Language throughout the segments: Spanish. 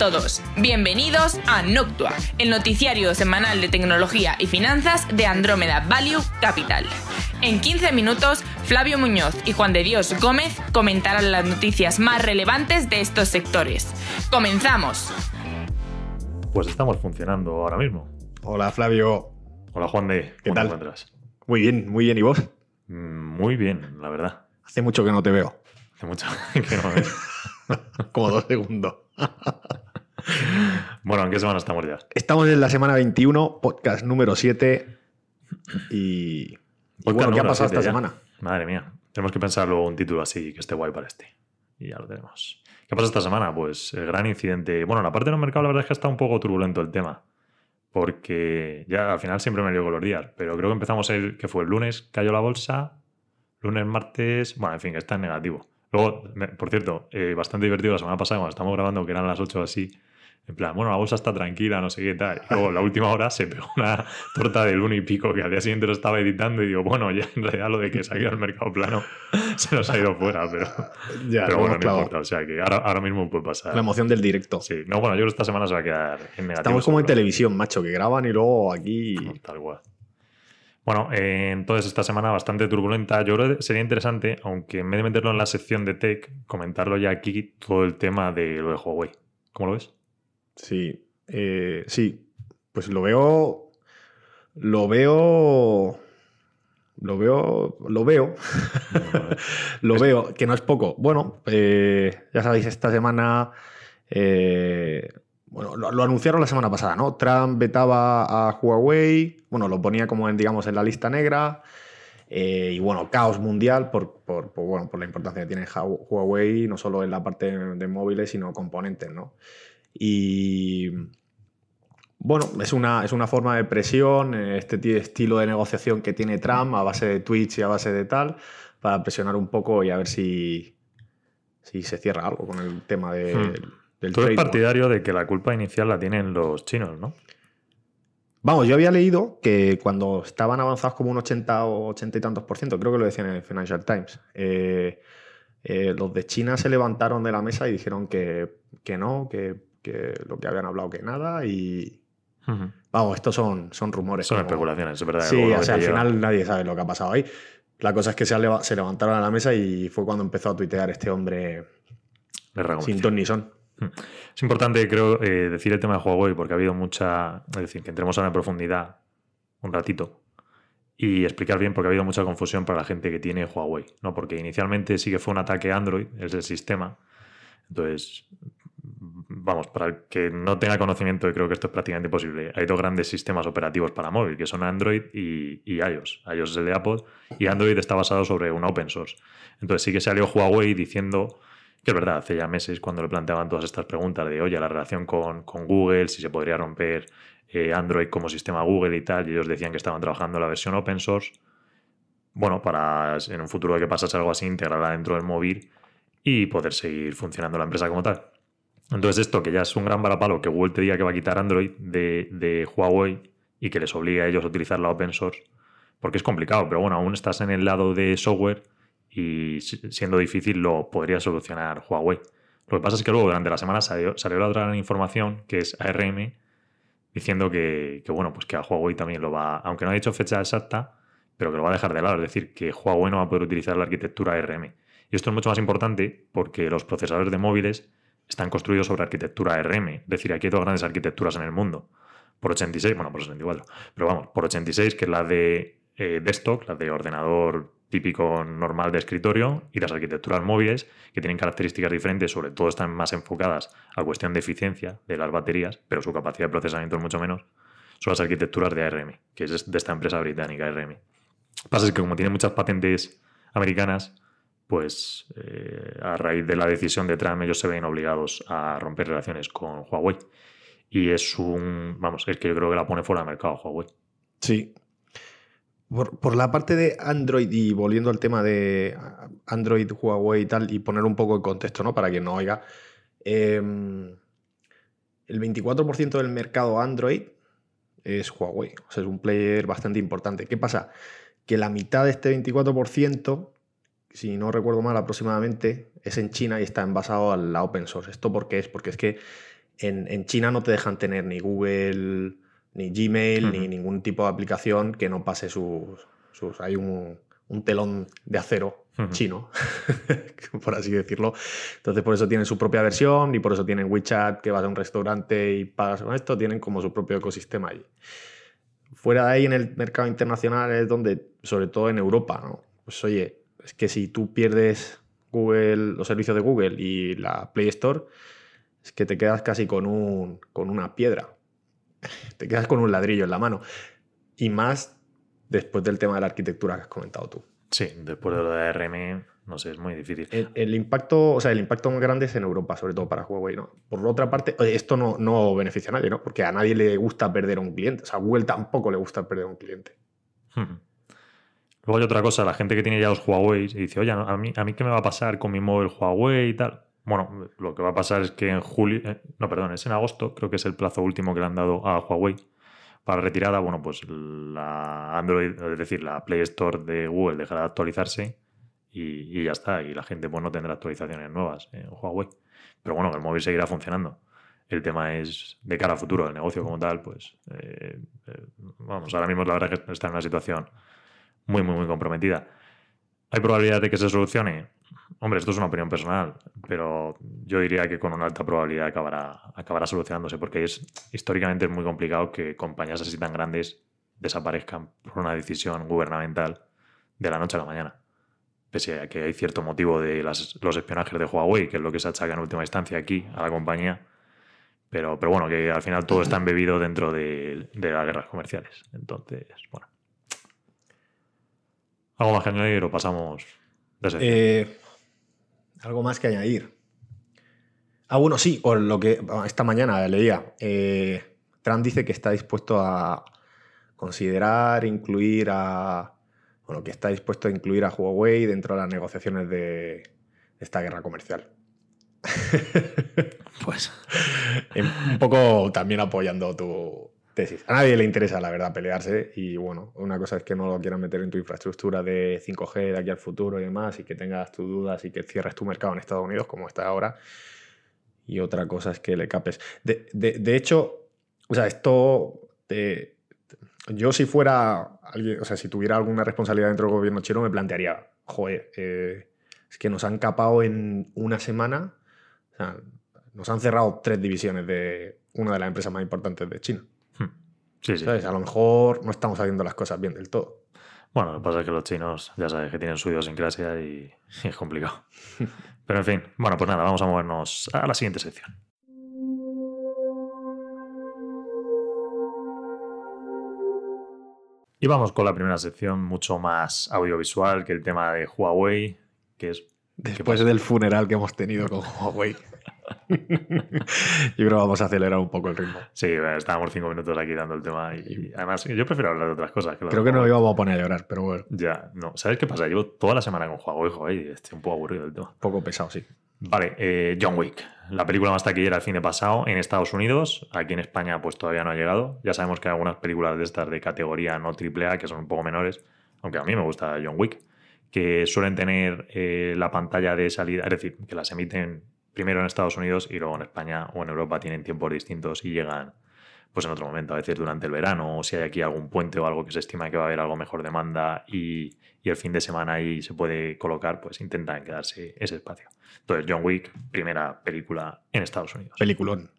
todos, bienvenidos a Noctua, el noticiario semanal de tecnología y finanzas de Andrómeda Value Capital. En 15 minutos, Flavio Muñoz y Juan de Dios Gómez comentarán las noticias más relevantes de estos sectores. ¡Comenzamos! Pues estamos funcionando ahora mismo. Hola Flavio. Hola Juan de. ¿Qué ¿cómo tal? te encuentras? Muy bien, muy bien. ¿Y vos? Mm, Muy bien, la verdad. Hace mucho que no te veo. Hace mucho que no ves. Como dos segundos. Bueno, ¿en qué semana estamos ya? Estamos en la semana 21, podcast número 7. Y, y bueno, ¿qué ha pasado esta ya. semana? Madre mía. Tenemos que pensar luego un título así que esté guay para este. Y ya lo tenemos. ¿Qué pasa esta semana? Pues el gran incidente. Bueno, la parte de los mercados, la verdad es que está un poco turbulento el tema. Porque ya al final siempre me lío con los días. Pero creo que empezamos el que fue el lunes, cayó la bolsa. Lunes, martes. Bueno, en fin, está en negativo. Luego, por cierto, eh, bastante divertido la semana pasada cuando estamos grabando, que eran las 8 así. En plan, bueno, la bolsa está tranquila, no sé qué tal. Y luego, la última hora se pegó una torta del uno y pico que al día siguiente lo estaba editando y digo, bueno, ya en realidad lo de que se ha ido al mercado plano se nos ha ido fuera, pero, Ya, pero bueno, no clavado. importa. O sea que ahora, ahora mismo puede pasar. La emoción del directo. Sí, no, bueno, yo creo que esta semana se va a quedar en negativo. Estamos como en televisión, macho, que graban y luego aquí. Tal cual. Bueno, eh, entonces esta semana bastante turbulenta. Yo creo que sería interesante, aunque en vez de meterlo en la sección de tech, comentarlo ya aquí todo el tema de lo de Huawei. ¿Cómo lo ves? Sí, eh, sí. Pues lo veo. Lo veo. Lo veo. Lo veo. lo veo, que no es poco. Bueno, eh, ya sabéis, esta semana. eh, bueno, lo, lo anunciaron la semana pasada, ¿no? Trump vetaba a Huawei. Bueno, lo ponía como en, digamos, en la lista negra. eh, y bueno, caos mundial por, por- por, bueno, por la importancia que tiene Huawei, no solo en la parte de móviles, sino componentes, ¿no? Y bueno, es una, es una forma de presión, eh, este ti- estilo de negociación que tiene Trump a base de tweets y a base de tal, para presionar un poco y a ver si, si se cierra algo con el tema de- Hmm. del Tú eres partidario de que la culpa inicial la tienen los chinos, ¿no? Vamos, yo había leído que cuando estaban avanzados como un 80 o 80 y tantos por ciento, creo que lo decían en el Financial Times, eh, eh, los de China se levantaron de la mesa y dijeron que, que no, que, que lo que habían hablado que nada y... Vamos, estos son, son rumores. Son como- especulaciones, es verdad. Sí, o sea, al lleva- final nadie sabe lo que ha pasado ahí. La cosa es que se, leva- se levantaron a la mesa y fue cuando empezó a tuitear este hombre sin ton ni son. Es importante, creo, eh, decir el tema de Huawei porque ha habido mucha. Es decir, que entremos ahora en profundidad un ratito y explicar bien porque ha habido mucha confusión para la gente que tiene Huawei. ¿no? Porque inicialmente sí que fue un ataque Android, es el sistema. Entonces, vamos, para el que no tenga conocimiento, creo que esto es prácticamente imposible, hay dos grandes sistemas operativos para móvil, que son Android y, y iOS. iOS es el de Apple y Android está basado sobre un open source. Entonces sí que salió Huawei diciendo que es verdad, hace ya meses cuando le planteaban todas estas preguntas de, oye, la relación con, con Google, si se podría romper eh, Android como sistema Google y tal, y ellos decían que estaban trabajando en la versión open source, bueno, para en un futuro que pasase algo así, integrarla dentro del móvil y poder seguir funcionando la empresa como tal. Entonces esto, que ya es un gran varapalo, que Google te diga que va a quitar Android de, Huawei y que les obligue a ellos a utilizar la open source, porque es complicado, pero bueno, aún estás en el lado de software y si- siendo difícil lo podría solucionar Huawei. Lo que pasa es que luego durante la semana salió, salió la otra gran información, que es ARM, diciendo que, que, bueno, pues que a Huawei también lo va, aunque no ha dicho fecha exacta, pero que lo va a dejar de lado, es decir, que Huawei no va a poder utilizar la arquitectura ARM. Y esto es mucho más importante porque los procesadores de móviles están construidos sobre arquitectura ARM, es decir, aquí hay dos grandes arquitecturas en el mundo. Por 86, bueno, por 64, pero vamos, por 86, que es la de eh, desktop, la de ordenador típico normal de escritorio, y las arquitecturas móviles, que tienen características diferentes, sobre todo están más enfocadas a cuestión de eficiencia de las baterías, pero su capacidad de procesamiento es mucho menos, son las arquitecturas de ARM, que es de esta empresa británica ARM. Lo que pasa es que como tiene muchas patentes americanas, pues eh, a raíz de la decisión de Trump ellos se ven obligados a romper relaciones con Huawei. Y es un, vamos, es que yo creo que la pone fuera de mercado Huawei. Sí. Por, la parte de Android y volviendo al tema de Android, Huawei y tal, y poner un poco de contexto, ¿no? Para quien no oiga. eh, el 24% del mercado Android es Huawei. O sea, es un player bastante importante. ¿Qué pasa? Que la mitad de este 24%, si no recuerdo mal aproximadamente, es en China y está envasado a la open source. ¿Esto por qué es? Porque es que en, en China no te dejan tener ni Google, ni Gmail, ni ningún tipo de aplicación que no pase sus... sus hay un, un telón de acero chino, por así decirlo. Entonces por eso tienen su propia versión y por eso tienen WeChat, que vas a un restaurante y pagas con esto, tienen como su propio ecosistema allí. Fuera de ahí en el mercado internacional es donde, sobre todo en Europa, ¿no? Pues oye, es que si tú pierdes Google, los servicios de Google y la Play Store, es que te quedas casi con, un, con una piedra. Te quedas con un ladrillo en la mano. Y más después del tema de la arquitectura que has comentado tú. Sí, después de lo de ARM, no sé, es muy difícil. El, el impacto, o sea, el impacto más grande es en Europa, sobre todo para Huawei, ¿no? Por otra parte, oye, esto no, no beneficia a nadie, ¿no? Porque a nadie le gusta perder a un cliente. O sea, a Google tampoco le gusta perder a un cliente. Ujú. Luego hay otra cosa, la gente que tiene ya los Huawei y dice, oye, ¿a mí, ¿a mí qué me va a pasar con mi móvil Huawei y tal? Bueno, lo que va a pasar es que en julio, eh, no, perdón, es en agosto, creo que es el plazo último que le han dado a Huawei para retirada. Bueno, pues la Android, es decir, la Play Store de Google dejará de actualizarse y, ya está. Y la gente pues no tendrá actualizaciones nuevas en Huawei. Pero bueno, el móvil seguirá funcionando. El tema es de cara a futuro, el negocio como tal, pues eh, eh, vamos, ahora mismo la verdad es que está en una situación muy, muy, muy comprometida. ¿Hay probabilidad de que se solucione? Hombre, esto es una opinión personal, pero yo diría que con una alta probabilidad acabará, acabará solucionándose, porque es históricamente es muy complicado que compañías así tan grandes desaparezcan por una decisión gubernamental de la noche a la mañana. Pese a que hay cierto motivo de las- los espionajes de Huawei, que es lo que se achaca en última instancia aquí a la compañía, pero, pero bueno, que al final todo está embebido dentro de, de las guerras comerciales. Entonces, bueno. ¿Algo más que añadir o pasamos de? Eh, algo más que añadir. Ah, bueno, sí, o lo que esta mañana leía. eh, Trump dice que está dispuesto a considerar incluir a. Bueno, que está dispuesto a incluir a Huawei dentro de las negociaciones de esta guerra comercial. Pues. un poco también apoyando tu A nadie le interesa, la verdad, pelearse. Y bueno, una cosa es que no lo quieran meter en tu infraestructura de 5G de aquí al futuro y demás, y que tengas tus dudas y que cierres tu mercado en Estados Unidos, como está ahora. Y otra cosa es que le capes. De, de- hecho, o sea, esto. yo, si fuera alguien, o sea, si tuviera alguna responsabilidad dentro del gobierno chino, me plantearía, joder, eh, es que nos han capado en una semana. O sea, nos han cerrado tres divisiones de una de las empresas más importantes de China. Sí. ¿Sabes? A lo mejor no estamos haciendo las cosas bien del todo. Bueno, lo que pasa es que los chinos, ya sabes, que tienen su idiosincrasia y, y es complicado. Pero en fin, bueno, pues nada, vamos a movernos a la siguiente sección. Y vamos con la primera sección, mucho más audiovisual que el tema de Huawei, que es Después del funeral que hemos tenido con Huawei. Yo creo que vamos a acelerar un poco el ritmo. Sí, estábamos cinco minutos aquí dando el tema y, y además yo prefiero hablar de otras cosas. Creo que Huawei. íbamos a poner a llorar, pero bueno, Ya, no. ¿Sabes qué pasa? Llevo toda la semana con Huawei, joder, y estoy un poco aburrido del tema. un poco pesado, sí. Vale, eh, John Wick, la película más taquillera el fin de pasado en Estados Unidos. Aquí en España pues todavía no ha llegado. Ya sabemos que hay algunas películas de estas de categoría no triple A que son un poco menores, aunque a mí me gusta John Wick, que suelen tener eh, la pantalla de salida, es decir, que las emiten primero en Estados Unidos y luego en España o en Europa tienen tiempos distintos y llegan pues en otro momento, a veces durante el verano, o si hay aquí algún puente o algo que se estima que va a haber algo mejor demanda y, y el fin de semana ahí se puede colocar, pues intentan quedarse ese espacio. Entonces, John Wick, primera película en Estados Unidos. Peliculón.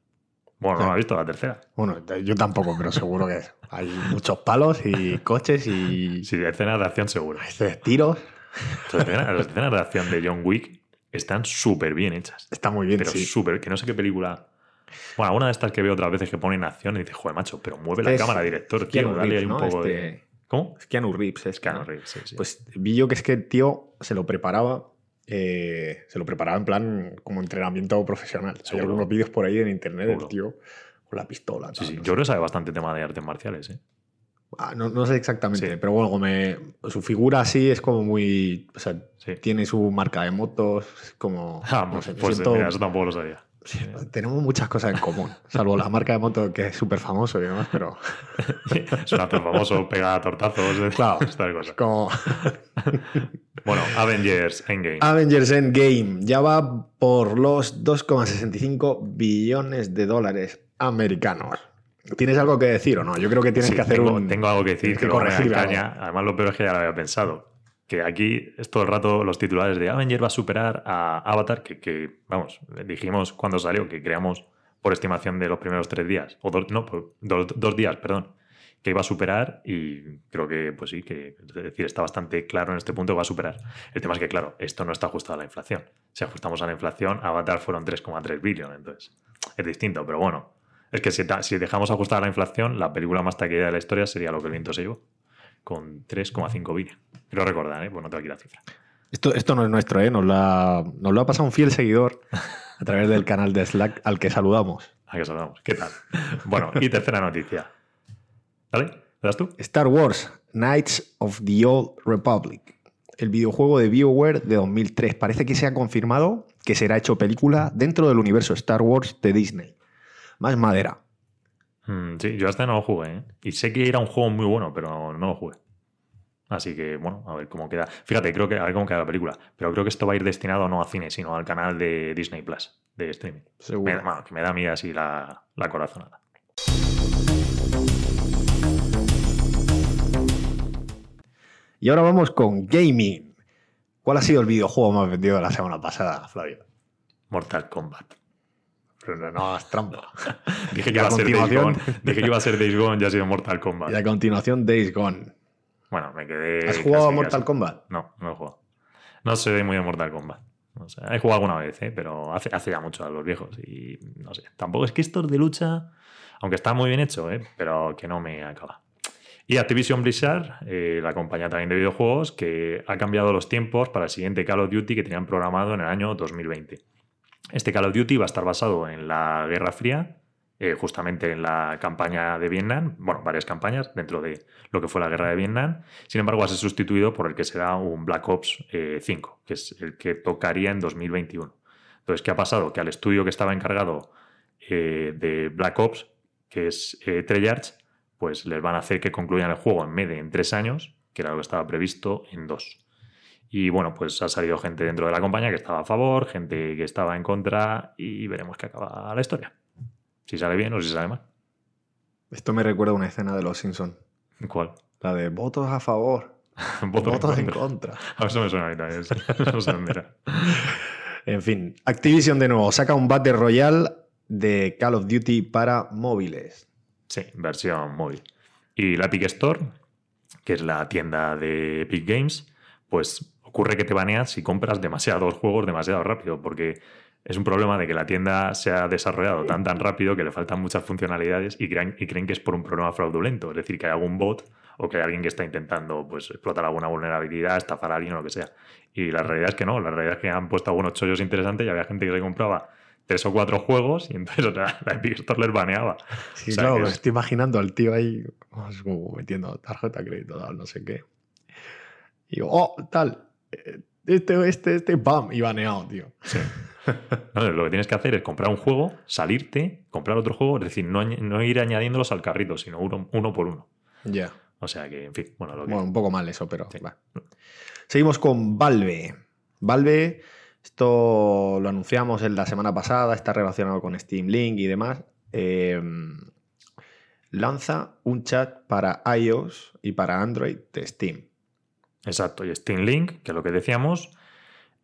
Bueno, no la he visto la tercera. Bueno, yo tampoco, pero seguro que hay muchos palos y coches y Sí, escenas de acción seguro. veces tiros. Las escenas de acción de John Wick están súper bien hechas. Está muy bien, Pero sí. súper, que no sé qué película. Bueno, alguna de estas que veo otras veces que ponen acción y dices, joder, macho, pero mueve la Es cámara, director, tío, Keanu dale ahí Reeves, un ¿no? poco Este- de. ¿Cómo? Es Keanu Reeves, es Keanu ¿no? Reeves, sí, sí. Pues vi yo que es que el tío se lo preparaba, eh, se lo preparaba en plan como entrenamiento profesional. Hay algunos vídeos por ahí en internet del tío con la pistola. Sí, sí. no Yo sé. creo que sabe bastante tema de artes marciales, ¿eh? Ah, no, no sé exactamente, Sí. pero bueno, me- su figura así es como muy... O sea, Sí. tiene su marca de motos, como... Ah, no pues, sé, pues, siento- mira, eso tampoco lo sabía. sí, tenemos muchas cosas en común, salvo la marca de moto que es súper famoso y demás, pero es un actor famoso, pega tortazos, Claro. estas cosas. como... Bueno, Avengers Endgame. Avengers Endgame ya va por los 2,65 billones de dólares americanos. ¿Tienes algo que decir o no? Yo creo que tienes Sí, que hacer tengo, un. tengo algo que decir, que que corregir caña. Además, lo peor es que ya lo había pensado. Que aquí es todo el rato los titulares de Avenger va a superar a Avatar, que, que, vamos, dijimos cuando salió, que creamos por estimación de los primeros tres días, o dos, no, por dos, dos días, perdón, que iba a superar y creo que, pues sí, que es decir, está bastante claro en este punto que va a superar. El tema es que, claro, esto no está ajustado a la inflación. Si ajustamos a la inflación, Avatar fueron 3,3 billones, entonces es distinto, pero bueno. Es que si, si dejamos ajustada la inflación, la película más taquillera de la historia sería Lo que el viento se llevó, con 3,5 billones. Quiero recordar, ¿eh? Pues no tengo aquí la cifra. Esto, esto no es nuestro, ¿eh? Nos lo, ha, nos lo ha pasado un fiel seguidor a través del canal de Slack al que saludamos. ¿A qué saludamos? ¿Qué tal? Bueno, y tercera noticia. ¿Vale? ¿Le das tú? Star Wars Knights of the Old Republic. El videojuego de BioWare de 2003. Parece que se ha confirmado que será hecho película dentro del universo Star Wars de Disney. Más madera. Mm, sí, yo hasta no lo jugué, ¿eh? Y sé que era un juego muy bueno, pero no lo jugué. Así que, bueno, a ver cómo queda. Fíjate, creo que, a ver cómo queda la película. Pero creo que esto va a ir destinado no a cine, sino al canal de Disney Plus, de streaming. Me, Seguro. bueno, que me da a mí así la, la corazonada. Y ahora vamos con gaming. ¿Cuál ha sido el videojuego más vendido de la semana pasada, Flavio? Mortal Kombat. Pero no, hagas trampa. Dije Y que iba a ser Days Gone. Dije que iba a ser Days Gone, ya ha sido Mortal Kombat. Y a continuación, Days Gone. Bueno, me quedé. ¿Has jugado a Mortal casi. Kombat? No, no he jugado. No soy muy de Mortal Kombat. O sea, he jugado alguna vez, ¿eh? pero hace, hace ya mucho a los viejos. Y no sé. Tampoco es que estos de lucha, aunque está muy bien hecho, ¿eh? pero que no me acaba. Y Activision Blizzard, eh, la compañía también de videojuegos, que ha cambiado los tiempos para el siguiente Call of Duty que tenían programado en el año 2020. Este Call of Duty va a estar basado en la Guerra Fría, eh, justamente en la campaña de Vietnam, bueno, varias campañas dentro de lo que fue la Guerra de Vietnam. Sin embargo, va a ser sustituido por el que será un Black Ops eh, 5, que es el que tocaría en 2021. Entonces, ¿qué ha pasado? Que al estudio que estaba encargado eh, de Black Ops, que es eh, Treyarch, pues les van a hacer que concluyan el juego en de en tres años, que era lo que estaba previsto, en dos. Y bueno, pues ha salido gente dentro de la compañía que estaba a favor, gente que estaba en contra, y veremos qué acaba la historia. Si sale bien o si sale mal. Esto me recuerda a una escena de Los Simpsons. ¿Cuál? La de votos a favor, Votos votos en contra. A eso me suena a mí. No era. En fin, Activision de nuevo saca un Battle Royale de Call of Duty para móviles. Sí, versión móvil. Y la Epic Store, que es la tienda de Epic Games, pues ocurre que te banean si compras demasiados juegos demasiado rápido, porque es un problema de que la tienda se ha desarrollado tan tan rápido que le faltan muchas funcionalidades y creen, y creen que es por un problema fraudulento, es decir, que hay algún bot o que hay alguien que está intentando pues, explotar alguna vulnerabilidad, estafar a alguien o lo que sea. Y la realidad es que no, la realidad es que han puesto algunos chollos interesantes y había gente que se compraba tres o cuatro juegos y entonces o sea, la Epic Store les baneaba. Sí, O sea, claro, me es- estoy imaginando al tío ahí como metiendo tarjeta de crédito, tal, no sé qué. Y digo, oh, tal, este, este, este, pam, y baneado, tío. Sí. No, lo que tienes que hacer es comprar un juego, salirte, comprar otro juego, es decir, no, no ir añadiéndolos al carrito, sino uno, uno por uno. Ya. O sea que, en fin, bueno, lo que. Bueno, un poco mal eso, pero Sí. va. Seguimos con Valve. Valve, esto lo anunciamos en la semana pasada, está relacionado con Steam Link y demás. eh, lanza un chat para iOS y para Android de Steam. Exacto, y Steam Link, que es lo que decíamos,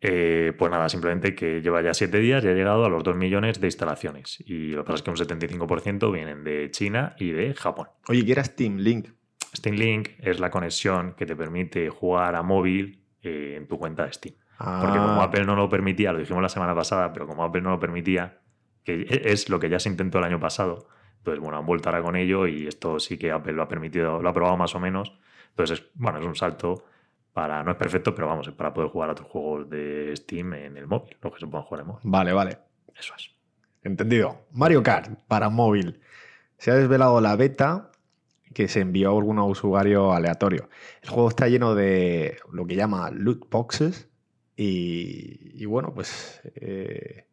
eh, pues nada, simplemente que lleva ya siete días y ha llegado a los 2 millones de instalaciones. Y lo que pasa es que un 75% vienen de China y de Japón. Oye, ¿qué era Steam Link? Steam Link es la conexión que te permite jugar a móvil eh, en tu cuenta de Steam. Porque como Ah, Apple no lo permitía, lo dijimos la semana pasada, pero como Apple no lo permitía, que e- es lo que ya se intentó el año pasado, entonces bueno, han vuelto ahora con ello y esto sí que Apple lo ha permitido, lo ha probado más o menos. Entonces, es, bueno, es un salto para, no es perfecto, pero vamos, es para poder jugar a otros juegos de Steam en el móvil, lo que se puedan jugar en móvil. Vale, vale. Eso es. Entendido. Mario Kart para móvil. Se ha desvelado la beta que se envió a algún usuario aleatorio. El juego está lleno de lo que llama loot boxes y, y bueno, pues eh,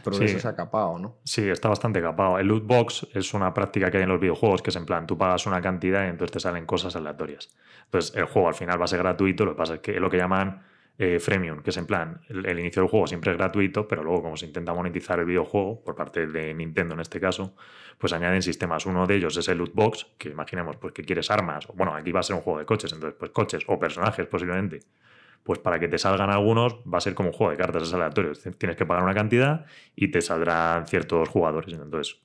progreso Sí. se ha capado, ¿no? Sí, está bastante capado. El loot box es una práctica que hay en los videojuegos, que es en plan, tú pagas una cantidad y entonces te salen cosas aleatorias. Entonces, el juego al final va a ser gratuito, lo que pasa es que lo que llaman eh, freemium, que es en plan, el, el inicio del juego siempre es gratuito, pero luego como se intenta monetizar el videojuego, por parte de Nintendo en este caso, pues añaden sistemas. Uno de ellos es el loot box, que imaginemos pues, que quieres armas, o bueno, aquí va a ser un juego de coches, entonces pues coches o personajes posiblemente. Pues para que te salgan algunos va a ser como un juego de cartas, es aleatorio. Tienes que pagar una cantidad y te saldrán ciertos jugadores. Entonces,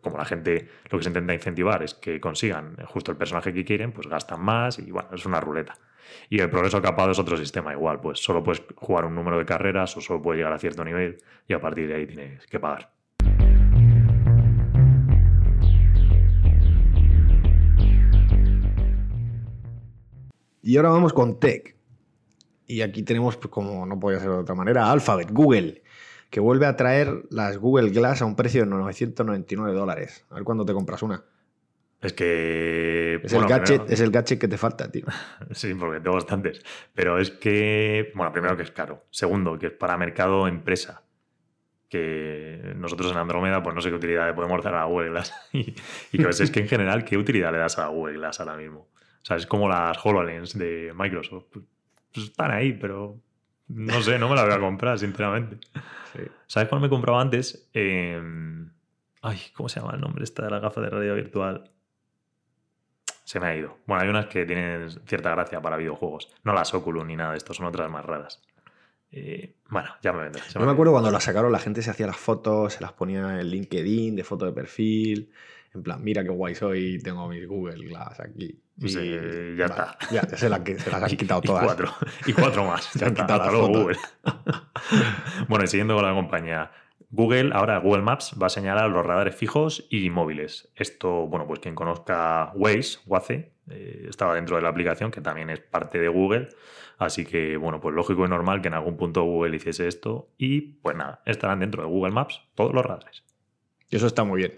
como la gente lo que se intenta incentivar es que consigan justo el personaje que quieren, pues gastan más y bueno, es una ruleta. Y el progreso capado es otro sistema igual, pues solo puedes jugar un número de carreras o solo puedes llegar a cierto nivel y a partir de ahí tienes que pagar. Y ahora vamos con Tech. Y aquí tenemos, pues, como no podía ser de otra manera, Alphabet, Google, que vuelve a traer las Google Glass a un precio de 999 dólares. A ver cuándo te compras una. Es que. Es, bueno, el, gadget, primero- es el gadget que te falta, tío. Sí, porque tengo bastantes. Pero es que, bueno, primero que es caro. Segundo, que es para mercado empresa. Que nosotros en Andrómeda, pues no sé qué utilidad le podemos dar a Google Glass. y, y que ves, es que en general, ¿qué utilidad le das a Google Glass ahora mismo? O sea, es como las HoloLens de Microsoft. Pues están ahí, pero no sé, no me la voy a comprar, sinceramente. ¿Sabes cuál me compraba antes? Eh, Ay, ¿cómo se llama el nombre esta de la gafa de realidad virtual? Se me ha ido. Bueno, hay unas que tienen cierta gracia para videojuegos. No las Oculus ni nada de esto, son otras más raras. Eh, bueno, ya me vendré. Yo me me acuerdo cuando las sacaron, la gente se hacía las fotos, se las ponía en LinkedIn de foto de perfil. En plan, mira qué guay soy, tengo mis Google Glass aquí. Y Sí, ya está. Ya, se, las, que- se las han Y- quitado y todas. cuatro, y cuatro más. Se Ya han quitado hasta las luego. Google. bueno, y siguiendo con la compañía. Google, ahora Google Maps va a señalar los radares fijos y móviles. Esto, bueno, pues quien conozca Waze, Waze, eh, estaba dentro de la aplicación, que también es parte de Google. Así que, bueno, pues lógico y normal que en algún punto Google hiciese esto. Y pues nada, estarán dentro de Google Maps todos los radares. Y eso está muy bien.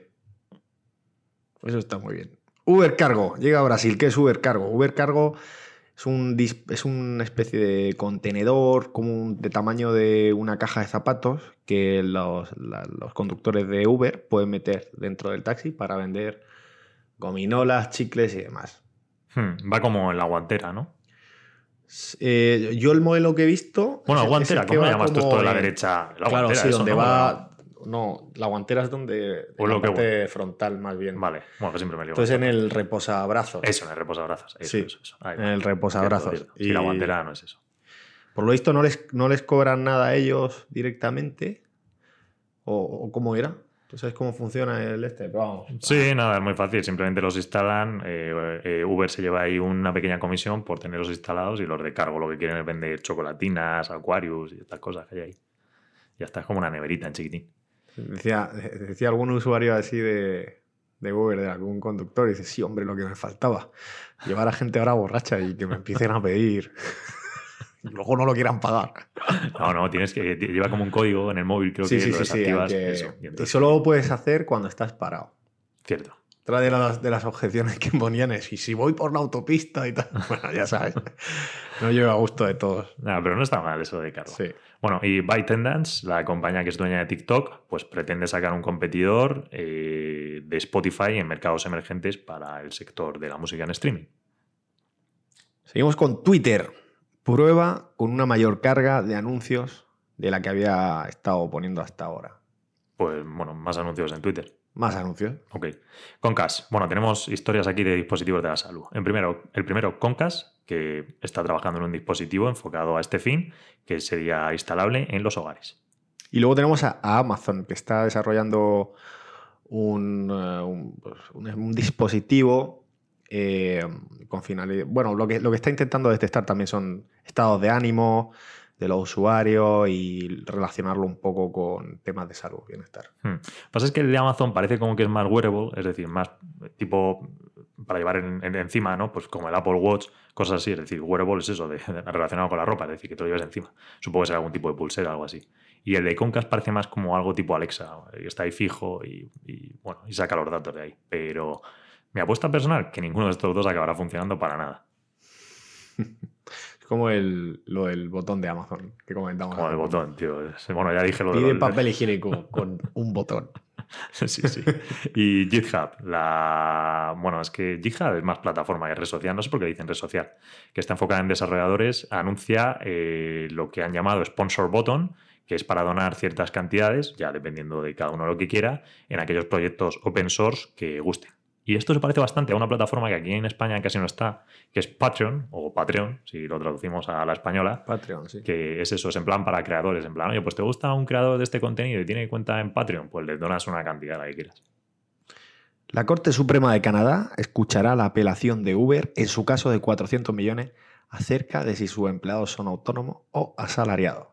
Eso está muy bien. Uber Cargo, llega a Brasil. ¿Qué es Uber Cargo? Uber Cargo es, un, es una especie de contenedor como un- de tamaño de una caja de zapatos que los, la- los conductores de Uber pueden meter dentro del taxi para vender gominolas, chicles y demás. Hmm, va como en la guantera, ¿no? Eh, yo el modelo que he visto... Bueno, guantera, ¿cómo va llamas tú esto de la derecha? La claro, guantera, sí, donde ¿no? va... No, la guantera es donde... O lo la que parte frontal más bien. Vale, bueno, que siempre me lío. Entonces en el reposabrazos. Eso, en el reposabrazos. Eso, Sí, eso, eso. Ahí en el reposabrazos. Sí, la Y- guantera no es eso. Por lo visto no les, no les cobran nada a ellos directamente. ¿O, o cómo era? ¿Tú sabes cómo funciona el este? Pero vamos. Sí, nada, es muy fácil. Simplemente los instalan. eh, eh, Uber se lleva ahí una pequeña comisión por tenerlos instalados y los de cargo lo que quieren es vender chocolatinas, Aquarius y estas cosas que hay ahí. Ya está, es como una neverita en chiquitín. Decía, decía algún usuario así de, de Uber, de algún conductor, y dice, sí, hombre, lo que me faltaba. Llevar a gente ahora borracha y que me empiecen a pedir. y luego no lo quieran pagar. No, no, tienes que. Lleva como un código en el móvil, creo sí, que sí, lo sí, sí. desactivas. que- eso, y solo lo puedes hacer cuando estás parado. Cierto. Otra de las, de las objeciones que ponían es, y si voy por la autopista y tal. Bueno, ya sabes. No lleva a gusto de todos. Nada, pero no está mal eso de cargo. Sí. Bueno, y ByteDance, la compañía que es dueña de TikTok, pues pretende sacar un competidor eh, de Spotify en mercados emergentes para el sector de la música en streaming. Seguimos con Twitter. Prueba con una mayor carga de anuncios de la que había estado poniendo hasta ahora. Pues bueno, más anuncios en Twitter. Más anuncios. Ok. Concas. Bueno, tenemos historias aquí de dispositivos de la salud. En primero, el primero, Concas, que está trabajando en un dispositivo enfocado a este fin, que sería instalable en los hogares. Y luego tenemos a, a Amazon, que está desarrollando un, eh, un- pues, un- un dispositivo eh, con finalidad. Bueno, lo que, lo que está intentando detectar también son estados de ánimo de los usuarios y relacionarlo un poco con temas de salud, bienestar. Hmm. Pasa es que el de Amazon parece como que es más wearable, es decir, más tipo para llevar en- en- encima, ¿no? Pues como el Apple Watch, cosas así. Es decir, wearable es eso, de, relacionado con la ropa, es decir, que te lo llevas encima. Supongo que será algún tipo de pulsera o algo así. Y el de Concas parece más como algo tipo Alexa, que está ahí fijo y, y, bueno, y saca los datos de ahí. Pero mi apuesta personal, que ninguno de estos dos acabará funcionando para nada. Como el, lo del botón de Amazon que comentamos. Como el botón, tío. Bueno, ya dije lo de Pide papel higiénico con un botón. sí, sí. Y GitHub, la. Bueno, es que GitHub es más plataforma que red social, no sé por qué dicen red social, que está enfocada en desarrolladores, anuncia eh, lo que han llamado Sponsor Button, que es para donar ciertas cantidades, ya dependiendo de cada uno lo que quiera, en aquellos proyectos open source que gusten. Y esto se parece bastante a una plataforma que aquí en España casi no está, que es Patreon, o Patreon, si lo traducimos a la española. Patreon, sí. Que es eso, es en plan para creadores, en plan, oye, pues te gusta un creador de este contenido y tiene cuenta en Patreon, pues le donas una cantidad, la que quieras. La Corte Suprema de Canadá escuchará la apelación de Uber en su caso de 400 millones acerca de si sus empleados son autónomos o asalariados.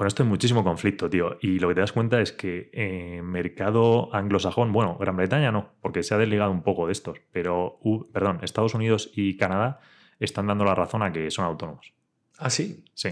Con esto hay muchísimo conflicto, tío. Y lo que te das cuenta es que en mercado anglosajón, bueno, Gran Bretaña no, porque se ha desligado un poco de estos, pero, perdón, Estados Unidos y Canadá están dando la razón a que son autónomos. ¿Ah, sí? Sí.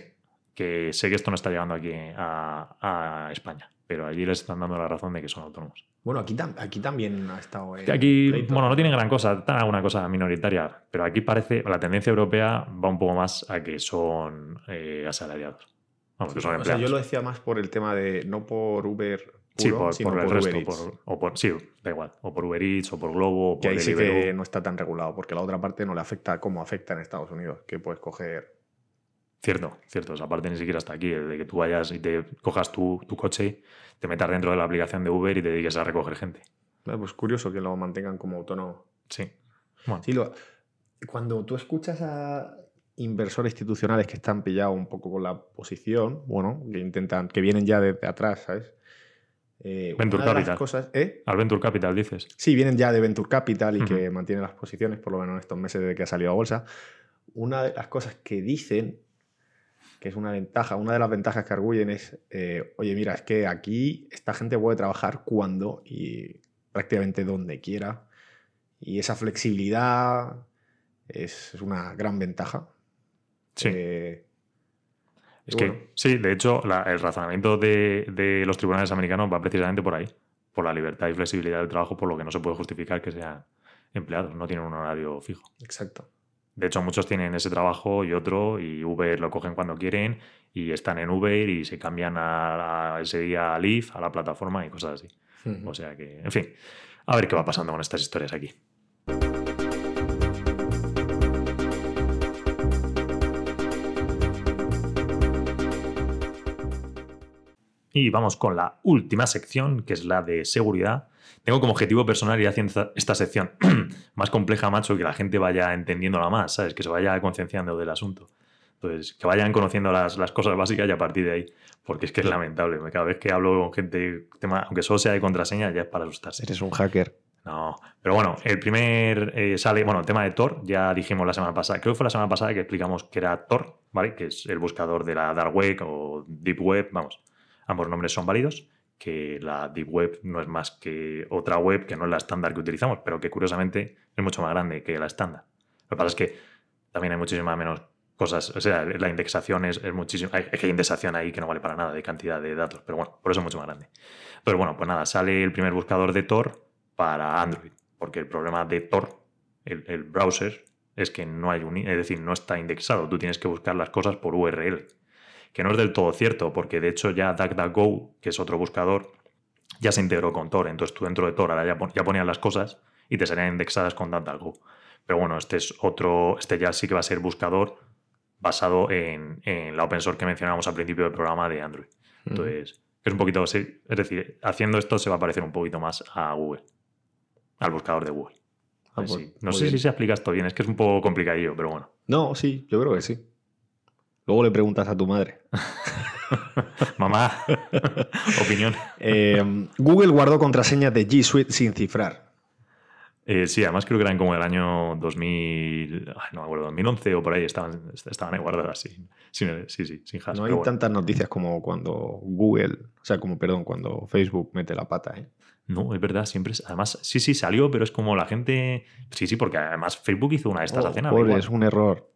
Que sé que esto no está llegando aquí a, España, pero allí les están dando la razón de que son autónomos. Bueno, aquí, aquí también ha estado. aquí, bueno, no tienen gran cosa, está una cosa minoritaria, pero aquí parece, la tendencia europea va un poco más a que son eh, asalariados yo lo decía más por el tema de, no por Uber sí, por, el resto, o por, sí, da igual, o por Uber Eats, o por Globo, o que ahí sí que no está tan regulado, porque la otra parte no le afecta como afecta en Estados Unidos, que puedes coger... Cierto, cierto, esa parte ni siquiera está aquí, de que tú vayas y te cojas tu, tu coche, te metas dentro de la aplicación de Uber y te dediques a recoger gente. Eh, pues curioso que lo mantengan como autónomo. Sí. Sí, cuando tú escuchas a inversores institucionales que están pillados un poco con la posición, bueno, que intentan, que vienen ya desde atrás, ¿sabes? Eh, Venture Capital. Cosas, ¿eh? Al Venture Capital, dices. Sí, vienen ya de Venture Capital y que mantienen las posiciones, por lo menos en estos meses desde que ha salido a bolsa. Una de las cosas que dicen, que es una ventaja, una de las ventajas que arguyen es, eh, oye, mira, es que aquí esta gente puede trabajar cuando y prácticamente donde quiera. Y esa flexibilidad es una gran ventaja Sí. Eh, es que, sí, de hecho, el razonamiento de, los tribunales americanos va precisamente por ahí, por la libertad y flexibilidad del trabajo, por lo que no se puede justificar que sean empleados, no tienen un horario fijo. Exacto. De hecho, muchos tienen ese trabajo y otro, y Uber lo cogen cuando quieren, y están en Uber y se cambian a, ese día a Lyft, a la plataforma y cosas así. O sea que, en fin, a ver qué va pasando con estas historias aquí. Y vamos con la última sección, que es la de seguridad. Tengo como objetivo personal ir haciendo esta sección más compleja, macho, que la gente vaya entendiéndola más, ¿sabes? Que se vaya concienciando del asunto. Entonces, que vayan conociendo las, cosas básicas y a partir de ahí. Porque es que es lamentable. Cada vez que hablo con gente, tema, aunque solo sea de contraseña, ya es para asustarse. Eres un hacker. No, pero bueno, el primer eh, sale, bueno, el tema de Tor, ya dijimos la semana pasada, creo que fue la semana pasada que explicamos que era Tor, ¿vale? Que es el buscador de la Dark Web o Deep Web, vamos, Ambos nombres son válidos, que la Deep Web no es más que otra web que no es la estándar que utilizamos, pero que curiosamente es mucho más grande que la estándar. Lo que pasa es que también hay muchísimas menos cosas, o sea, la indexación es, muchísimo, hay, hay indexación ahí que no vale para nada de cantidad de datos, pero bueno, por eso es mucho más grande. Pero bueno, pues nada, sale el primer buscador de Tor para Android, porque el problema de Tor, el, el browser, es que no hay un, es decir, no está indexado, tú tienes que buscar las cosas por URL que no es del todo cierto, porque de hecho ya DuckDuckGo, que es otro buscador, ya se integró con Tor. Entonces tú dentro de Tor ahora ya, ya ponías las cosas y te serían indexadas con DuckDuckGo. Pero bueno, este es otro, este ya sí que va a ser buscador basado en, la open source que mencionábamos al principio del programa de Android. Entonces, es un poquito, es decir, haciendo esto se va a parecer un poquito más a Google, al buscador de Google. Ah, pues, no sé si se explica esto bien, es que es un poco complicadillo, pero bueno. No, sí, yo creo que sí. Luego le preguntas a tu madre. Mamá, opinión. Eh, Google guardó contraseñas de G Suite sin cifrar. Eh, sí, además creo que eran como el año 2000, no me acuerdo, 2011 o por ahí estaban, estaban ahí guardadas, sí, sí, sí, sin hash. No hay tantas noticias como cuando Google, o sea, como, perdón, cuando Facebook mete la pata, ¿eh? No, es verdad, siempre. Además, sí, sí, salió, pero es como la gente. Sí, sí, porque además Facebook hizo una de estas oh, hace nada. es un error.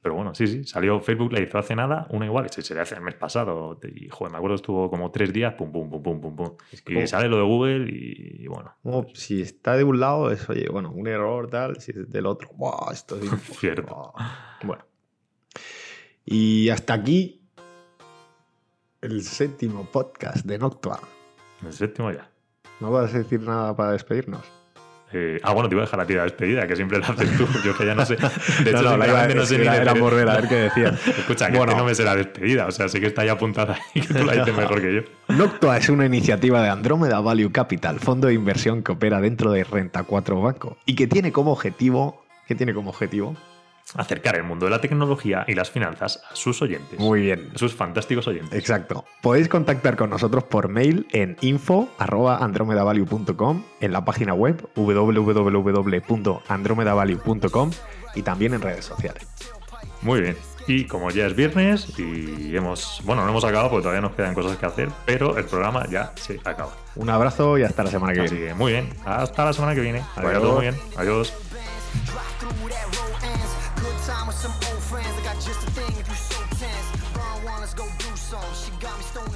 Pero bueno, sí, sí, salió Facebook, le hizo hace nada, una igual, se, se hace el mes pasado. Y joder, me acuerdo, estuvo como tres días, pum, pum, pum, pum, pum, pum. y sale lo de Google y, bueno. si está de un lado, es, oye, bueno, un error, tal, si es del otro, wow, esto es. Cierto. Bueno. Y hasta aquí el séptimo podcast de Noctua. El séptimo ya. ¿No vas a decir nada para despedirnos? Eh, ah, bueno, te iba a dejar a ti la despedida, que siempre la haces tú. Yo que ya no sé. De hecho, no, no, la iba, no sé ni era por ver, a ver qué decías. Escucha, que Bueno. este no me será despedida. O sea, sí que está ya apuntada ahí, que tú la dices mejor que yo. Noctua es una iniciativa de Andromeda Value Capital, fondo de inversión que opera dentro de Renta 4 Banco y que tiene como objetivo, ¿qué tiene como objetivo? Acercar el mundo de la tecnología y las finanzas a sus oyentes. Muy bien. A sus fantásticos oyentes. Exacto. Podéis contactar con nosotros por mail en info@andromedavalue.com, en la página web www.andromedavalue.com y también en redes sociales. Muy bien. Y como ya es viernes y hemos. Bueno, no hemos acabado porque todavía nos quedan cosas que hacer, pero el programa ya se acaba. Un abrazo y hasta la semana que Así viene. que muy bien. Hasta la semana que viene. Adiós. todo muy bien. Adiós. With some old friends. I got just a thing if you so tense. Burn one, let's go do some. She got me stoned